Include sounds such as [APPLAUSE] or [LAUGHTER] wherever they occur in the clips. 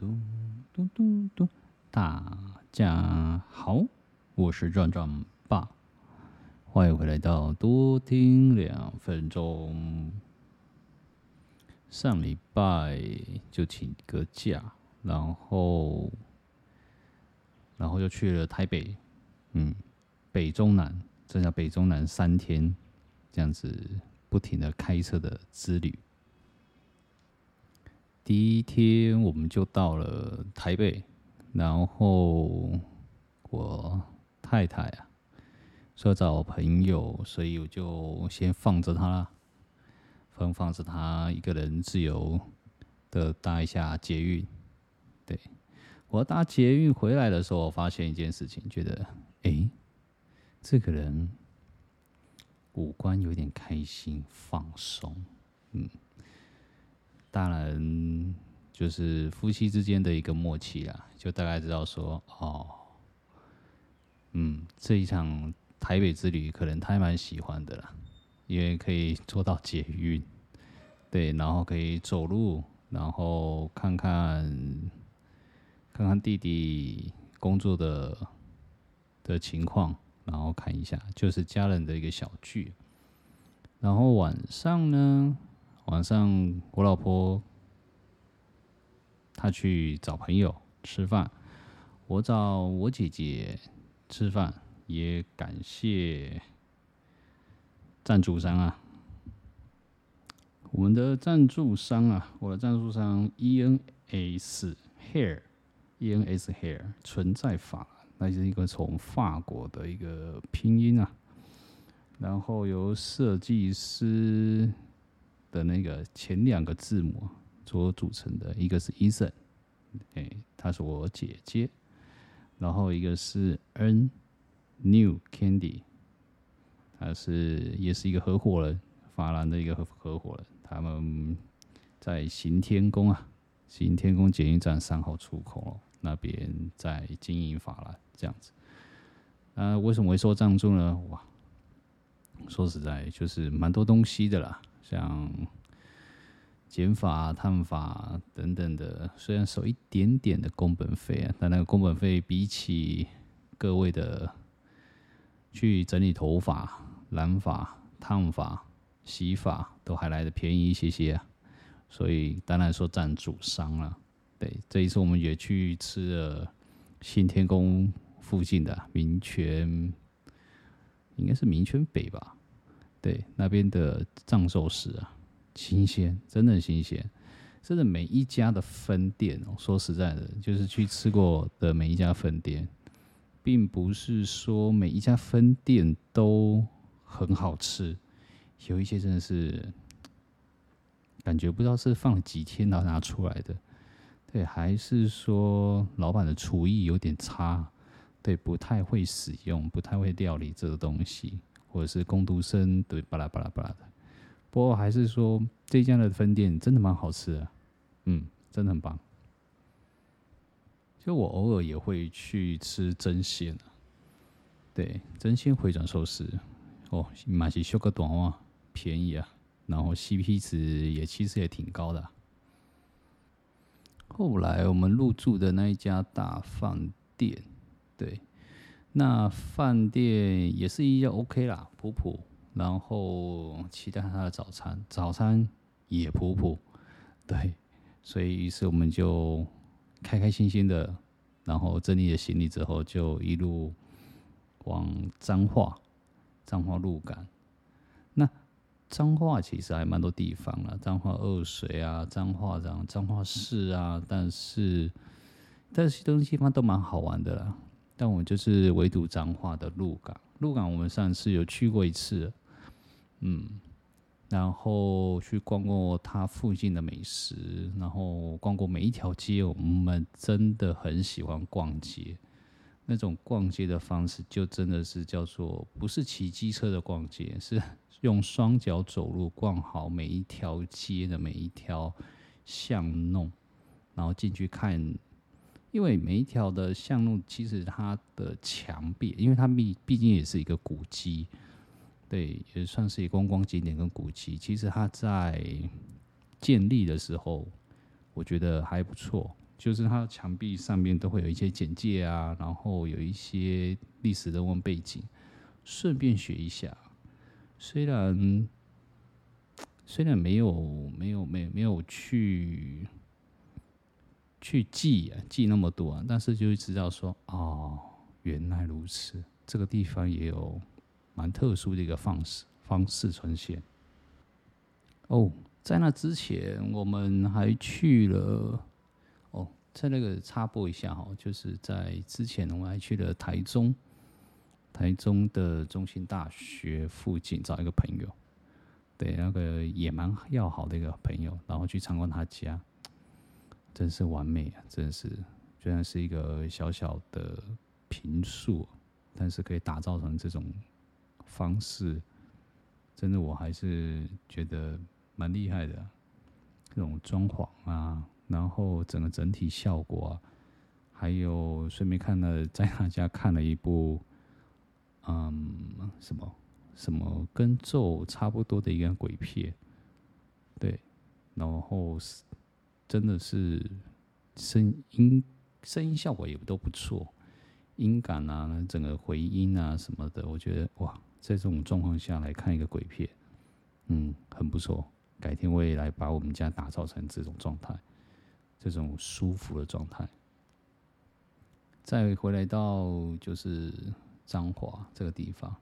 嘟嘟嘟嘟，大家好，我是壮壮爸，欢迎回来到多听两分钟。上礼拜就请个假，然后，然后又去了台北，嗯，北中南，剩下北中南三天，这样子不停的开车的之旅。第一天我们就到了台北，然后我太太啊说找朋友，所以我就先放着她啦，放放着她一个人自由的搭一下捷运。对，我搭捷运回来的时候，我发现一件事情，觉得哎，这个人五官有点开心放松，嗯。当然，就是夫妻之间的一个默契啦，就大概知道说，哦，嗯，这一场台北之旅可能他还蛮喜欢的啦，因为可以坐到捷运，对，然后可以走路，然后看看看看弟弟工作的的情况，然后看一下，就是家人的一个小聚，然后晚上呢，晚上我老婆她去找朋友吃饭，我找我姐姐吃饭，也感谢赞助商啊，我们的赞助商啊，我的赞助商 ENS Hair，ENS Hair 存在法，那是一个从法国的一个拼音啊，然后由设计师。的那个前两个字母所组成的，一个是 Eason，哎，她是我姐姐，然后一个是 N New Candy，他是也是一个合伙人，法兰的一个合合伙人，他们在行天宫啊，行天宫捷运站三号出口那边在经营法兰这样子。啊，为什么会说赞助呢？哇，说实在就是蛮多东西的啦。像剪发、烫发等等的，虽然收一点点的工本费啊，但那个工本费比起各位的去整理头发、染发、烫发、洗发都还来得便宜一些些啊。所以当然说占主商了。对，这一次我们也去吃了新天宫附近的民权，应该是民权北吧。对，那边的藏寿司啊，新鲜，真的很新鲜。真的每一家的分店，说实在的，就是去吃过的每一家分店，并不是说每一家分店都很好吃，有一些真的是感觉不知道是放了几天然后拿出来的，对，还是说老板的厨艺有点差，对，不太会使用，不太会料理这个东西。或者是工读生，对，巴拉巴拉巴拉的。不过还是说这家的分店真的蛮好吃的，嗯，真的很棒。就我偶尔也会去吃真鲜，对，真鲜回转寿司，哦，买起修个短袜，便宜啊，然后 CP 值也其实也挺高的。后来我们入住的那一家大饭店，对。那饭店也是一样 OK 啦，普普。然后期待他的早餐，早餐也普普。[LAUGHS] 对，所以于是我们就开开心心的，然后整理了行李之后，就一路往彰化，彰化鹿港。那彰化其实还蛮多地方啦，彰化二水啊，彰化彰彰化市啊，但是这些东西方都蛮好玩的啦。但我就是唯独彰化的鹿港，鹿港我们上次有去过一次，嗯，然后去逛过它附近的美食，然后逛过每一条街，我们真的很喜欢逛街，那种逛街的方式就真的是叫做不是骑机车的逛街，是 [LAUGHS] 用双脚走路逛好每一条街的每一条巷弄，然后进去看。因为每一条的巷路，其实它的墙壁，因为它毕毕竟也是一个古迹，对，也算是一个观光景点跟古迹。其实它在建立的时候，我觉得还不错，就是它的墙壁上面都会有一些简介啊，然后有一些历史人文背景，顺便学一下。虽然 [TSK] 虽然没有没有没有没有去去记啊记那么多啊，但是就会知道说哦，原来如此，这个地方也有蛮特殊的一个方式方式呈现。哦，在那之前我们还去了。哦在那个插播一下哈，就是在之前我们还去了台中，台中的中心大学附近找一个朋友，对，那个也蛮要好的一个朋友，然后去参观他家，真是完美啊！真是，虽然是一个小小的平数，但是可以打造成这种方式，真的我还是觉得蛮厉害的，这种装潢啊。然后整个整体效果啊，还有顺便看了，在他家看了一部，嗯，什么什么跟咒差不多的一个鬼片，对，然后是真的是声音声音效果也都不错，音感啊，整个回音啊什么的，我觉得哇，在这种状况下来看一个鬼片，嗯，很不错。改天我也来把我们家打造成这种状态。这种舒服的状态，再回来到就是彰化这个地方，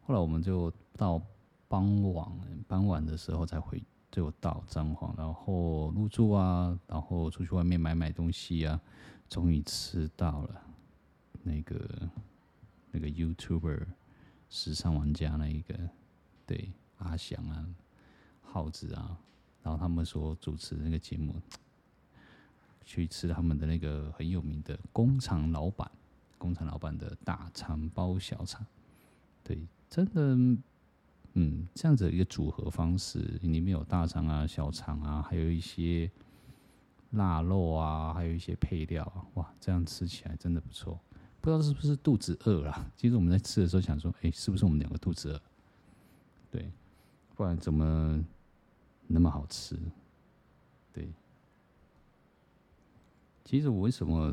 后来我们就到傍晚，傍晚的时候才回，就到彰化，然后入住啊，然后出去外面买买东西啊，终于吃到了那个那个 YouTuber 时尚玩家那一个，对，阿翔啊，耗子啊，然后他们所主持那个节目。去吃他们的那个很有名的工厂老板，工厂老板的大肠包小肠，对，真的，嗯，这样子一个组合方式，里面有大肠啊、小肠啊，还有一些腊肉啊，还有一些配料啊，哇，这样吃起来真的不错。不知道是不是肚子饿了？[LAUGHS] 其实我们在吃的时候想说，哎，是不是我们两个肚子饿？对，不然怎么那么好吃？对。其实我为什么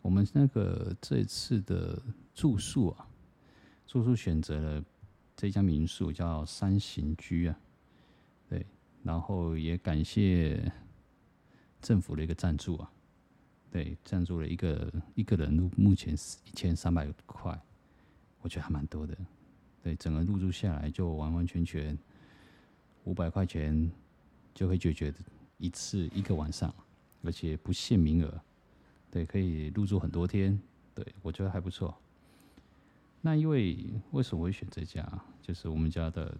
我们那个这次的住宿啊，住宿选择了这家民宿叫三行居啊，对，然后也感谢政府的一个赞助啊，对，赞助了一个一个人入目前是一千三百块，我觉得还蛮多的，对，整个入住下来就完完全全五百块钱就可以解决一次一个晚上。而且不限名额，对，可以入住很多天，对，我觉得还不错。那因为为什么会选这家？就是我们家的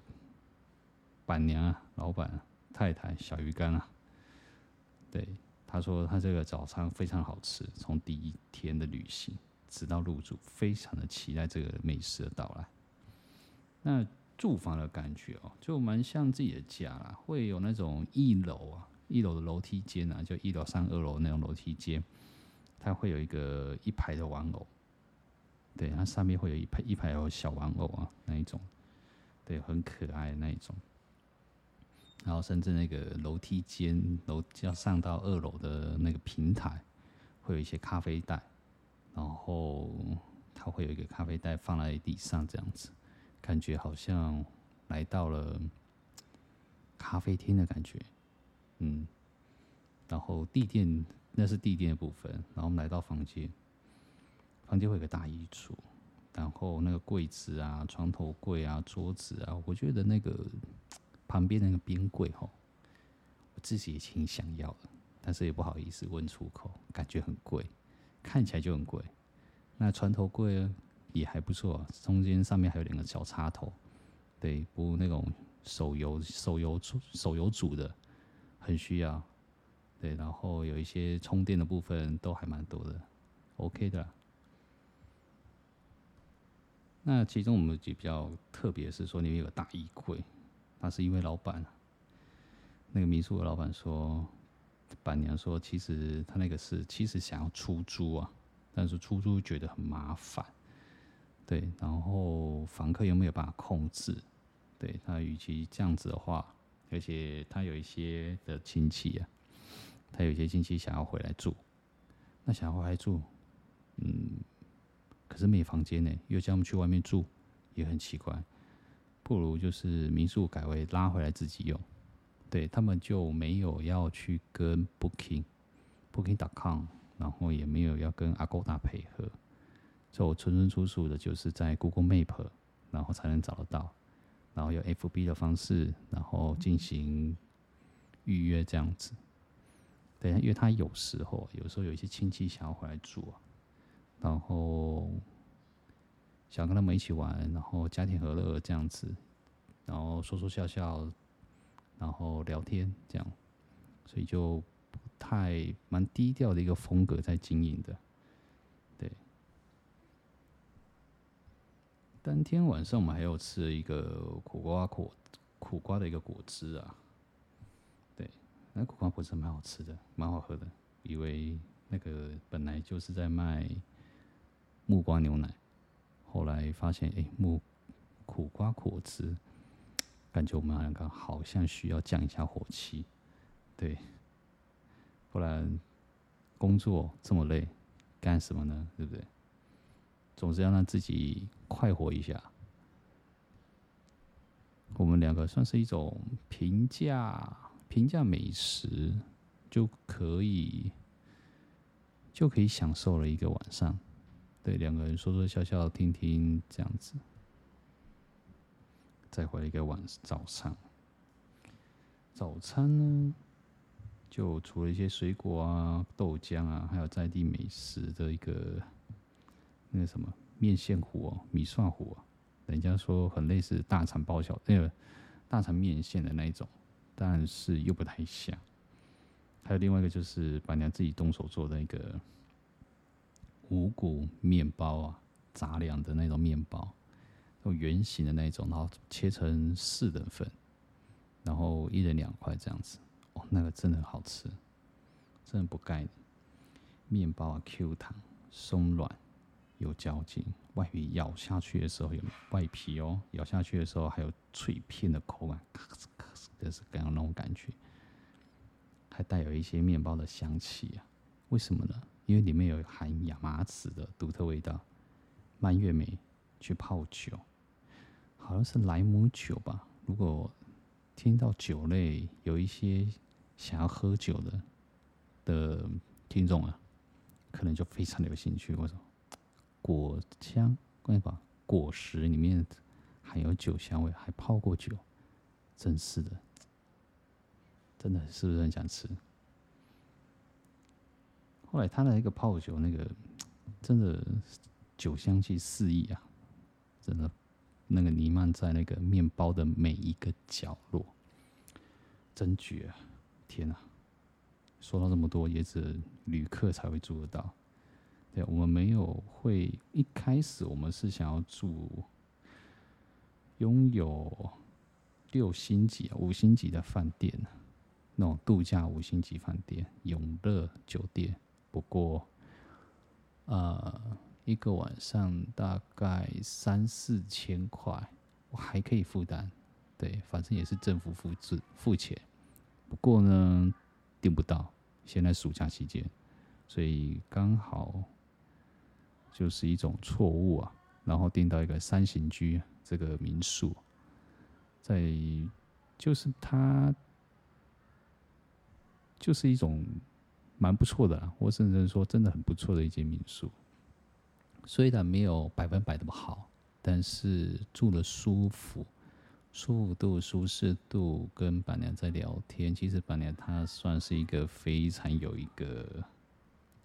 板娘啊，老板太太小鱼干啊，对，他说他这个早餐非常好吃，从第一天的旅行直到入住，非常的期待这个美食的到来。那住房的感觉哦，就蛮像自己的家啦，会有那种一楼啊。一楼的楼梯间啊，就一楼上二楼那种楼梯间，它会有一个一排的玩偶，对，它上面会有一排一排有小玩偶啊，那一种，对，很可爱的那一种。然后甚至那个楼梯间楼要上到二楼的那个平台，会有一些咖啡袋，然后它会有一个咖啡袋放在地上，这样子，感觉好像来到了咖啡厅的感觉。嗯，然后地垫那是地垫的部分，然后我们来到房间，房间会有个大衣橱，然后那个柜子啊、床头柜啊、桌子啊，我觉得那个旁边那个冰柜吼，我自己也挺想要的，但是也不好意思问出口，感觉很贵，看起来就很贵。那床头柜也还不错，中间上面还有两个小插头，对，不那种手游手游手游组的。很需要，对，然后有一些充电的部分都还蛮多的，OK 的。那其中我们就比较特别是说，里面有个大衣柜，那是一位老板，那个民宿的老板说，板娘说，其实他那个是其实想要出租啊，但是出租觉得很麻烦，对，然后房客又没有办法控制，对，他与其这样子的话。而且他有一些的亲戚啊，他有些亲戚想要回来住，那想要回来住，嗯，可是没房间呢，又叫他们去外面住，也很奇怪。不如就是民宿改为拉回来自己用，对，他们就没有要去跟 Booking、Booking.com，然后也没有要跟 Agoda 配合，所以我纯纯属属的就是在 Google Map，然后才能找得到，然后用 FB 的方式，然后进行预约这样子。对，因为他有时候有时候有一些亲戚想要回来住啊，然后想跟他们一起玩，然后家庭和乐这样子，然后说说笑笑，然后聊天这样，所以就不太蛮低调的一个风格在经营的。对，当天晚上我们还有吃了一个苦瓜果苦瓜的一个果汁啊。对那苦瓜果汁蛮好吃的，蛮好喝的。以为那个本来就是在卖木瓜牛奶，后来发现，哎，木苦瓜果汁，感觉我们两个好像需要降一下火气，对，不然工作这么累，干什么呢？对不对？总是要让自己快活一下。我们两个算是一种平价。平价美食就可以就可以享受了一个晚上，对，两个人说说笑笑，听听这样子，再回来一个晚早上，早餐呢，就除了一些水果啊、豆浆啊，还有在地美食的一个那个什么面线糊哦、米蒜糊啊，人家说很类似大肠包小那个大肠面线的那一种。但是又不太像，还有另外一个就是板娘自己动手做的那个五谷面包啊，杂粮的那种面包，用圆形的那种，然后切成四等份，然后一人两块这样子，哦，那个真的很好吃，真的不盖的，面包啊 Q 弹松软有嚼劲，外皮咬下去的时候有外皮哦，咬下去的时候还有脆片的口感。咔哧咔哧就是刚刚那种感觉，还带有一些面包的香气啊？为什么呢？因为里面有含亚麻籽的独特味道，蔓越莓去泡酒，好像是莱姆酒吧。如果听到酒类有一些想要喝酒的的听众啊，可能就非常的有兴趣。我说果香，关于把果实里面含有酒香味，还泡过酒，真是的。真的是不是很想吃？后来他的那个泡酒，那个 [TSK] 真的酒香气四溢啊！真的，那个弥漫在那个面包的每一个角落，真绝啊！天哪！说到这么多，也只旅客才会住得到。对，我们没有会一开始我们是想要住拥有六星级、五星级的饭店。那种度假五星级饭店、永乐酒店，不过，呃，一个晚上大概三四千块，我还可以负担。对，反正也是政府付资付钱。不过呢，订不到，现在暑假期间，所以刚好就是一种错误啊。然后订到一个三行居这个民宿，在就是它。就是一种蛮不错的啦，或甚至说真的很不错的一间民宿。虽然没有百分百那么好，但是住的舒服，舒服度、舒适度，跟板娘在聊天。其实板娘她算是一个非常有一个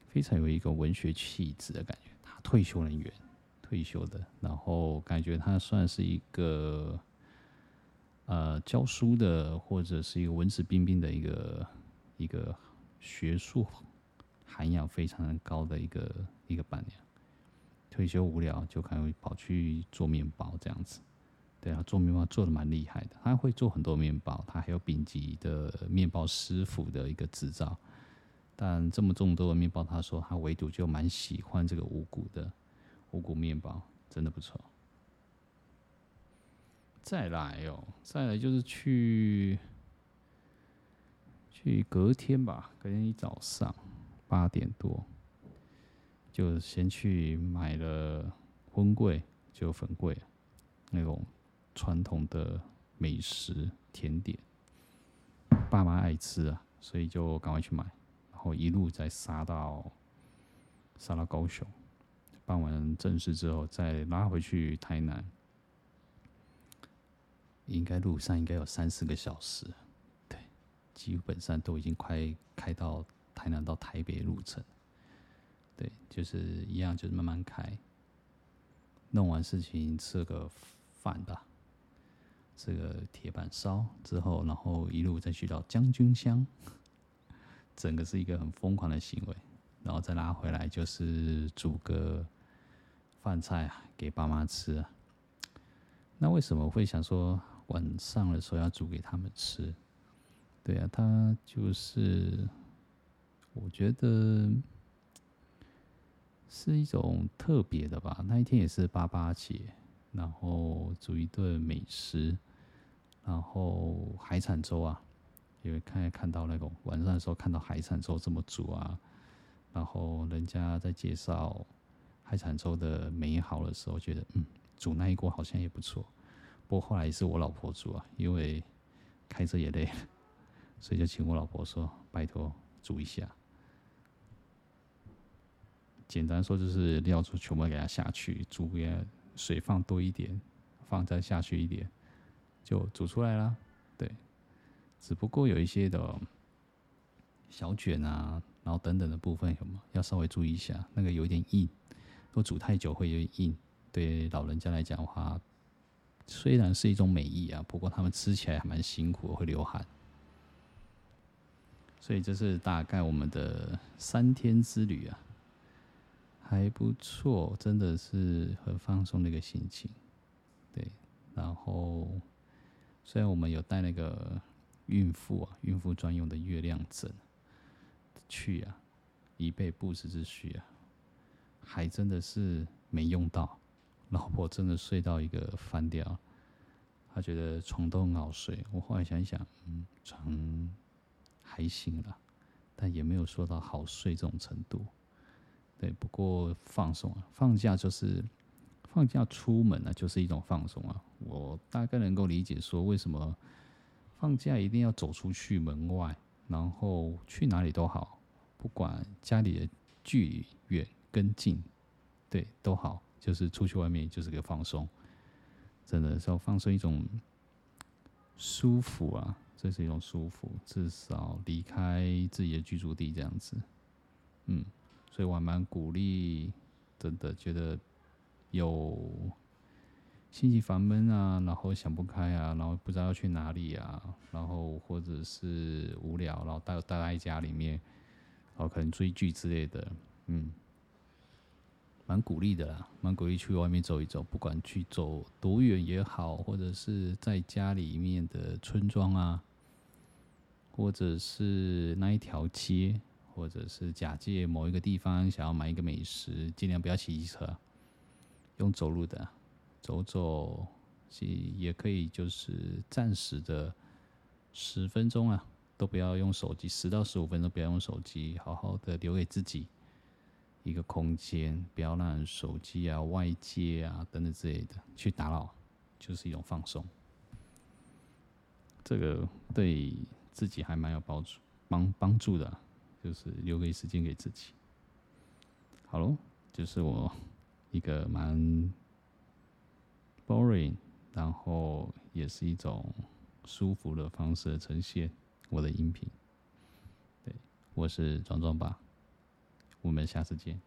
非常有一个文学气质的感觉。她退休人员，退休的，然后感觉她算是一个呃教书的，或者是一个文质彬彬的一个。一个学术涵养非常高的一个一个板娘，退休无聊就可能跑去做面包这样子。对啊，做面包做的蛮厉害的，他会做很多面包，他还有丙级的面包师傅的一个执照。但这么众多的面包，他说他唯独就蛮喜欢这个五谷的五谷面包，真的不错。再来哦，再来就是去。去隔天吧，隔天一早上八点多，就先去买了荤贵，就粉贵那种传统的美食甜点，爸妈爱吃啊，所以就赶快去买，然后一路再杀到杀到高雄，办完正事之后再拉回去台南，应该路上应该有三四个小时。基本上都已经快开到台南到台北路程，对，就是一样，就是慢慢开。弄完事情吃个饭吧，吃个铁板烧之后，然后一路再去到将军乡，整个是一个很疯狂的行为，然后再拉回来就是煮个饭菜啊给爸妈吃啊。那为什么会想说晚上的时候要煮给他们吃？对啊，他就是，我觉得是一种特别的吧。那一天也是八八节，然后煮一顿美食，然后海产粥啊，因为看看到那个晚上的时候看到海产粥这么煮啊，然后人家在介绍海产粥的美好的时候，觉得嗯，煮那一锅好像也不错。不过后来也是我老婆煮啊，因为开车也累了。所以就请我老婆说：“拜托煮一下。”简单说就是料就全部给它下去，煮也水放多一点，放再下去一点，就煮出来了。对，只不过有一些的小卷啊，然后等等的部分有吗？要稍微注意一下，那个有点硬，如果煮太久会有点硬。对老人家来讲的话，虽然是一种美意啊，不过他们吃起来还蛮辛苦，会流汗。所以这是大概我们的三天之旅啊，还不错，真的是很放松的一个心情。对，然后虽然我们有带那个孕妇啊，孕妇专用的月亮枕去啊，以备不时之需啊，还真的是没用到。老婆真的睡到一个翻掉，她觉得床都很好睡。我后来想一想，嗯，床。还行了，但也没有说到好睡这种程度。对，不过放松啊，放假就是放假出门呢，就是一种放松啊。我大概能够理解说，为什么放假一定要走出去门外，然后去哪里都好，不管家里的距离远跟近，对，都好，就是出去外面就是个放松，真的是要放松一种舒服啊。这是一种舒服，至少离开自己的居住地这样子，嗯，所以我还蛮鼓励，真的觉得有心情烦闷啊，然后想不开啊，然后不知道要去哪里啊，然后或者是无聊，然后待待在家里面，然后可能追剧之类的，嗯，蛮鼓励的啦，蛮鼓励去外面走一走，不管去走多远也好，或者是在家里面的村庄啊。或者是那一条街，或者是假借某一个地方想要买一个美食，尽量不要骑机车，用走路的，走走，也可以，就是暂时的十分钟啊，都不要用手机，十到十五分钟不要用手机，好好的留给自己一个空间，不要让手机啊、外界啊等等之类的去打扰，就是一种放松。这个对。自己还蛮有帮助，帮帮助的，就是留给时间给自己。好喽，就是我一个蛮 boring，然后也是一种舒服的方式呈现我的音频。对，我是壮壮爸，我们下次见。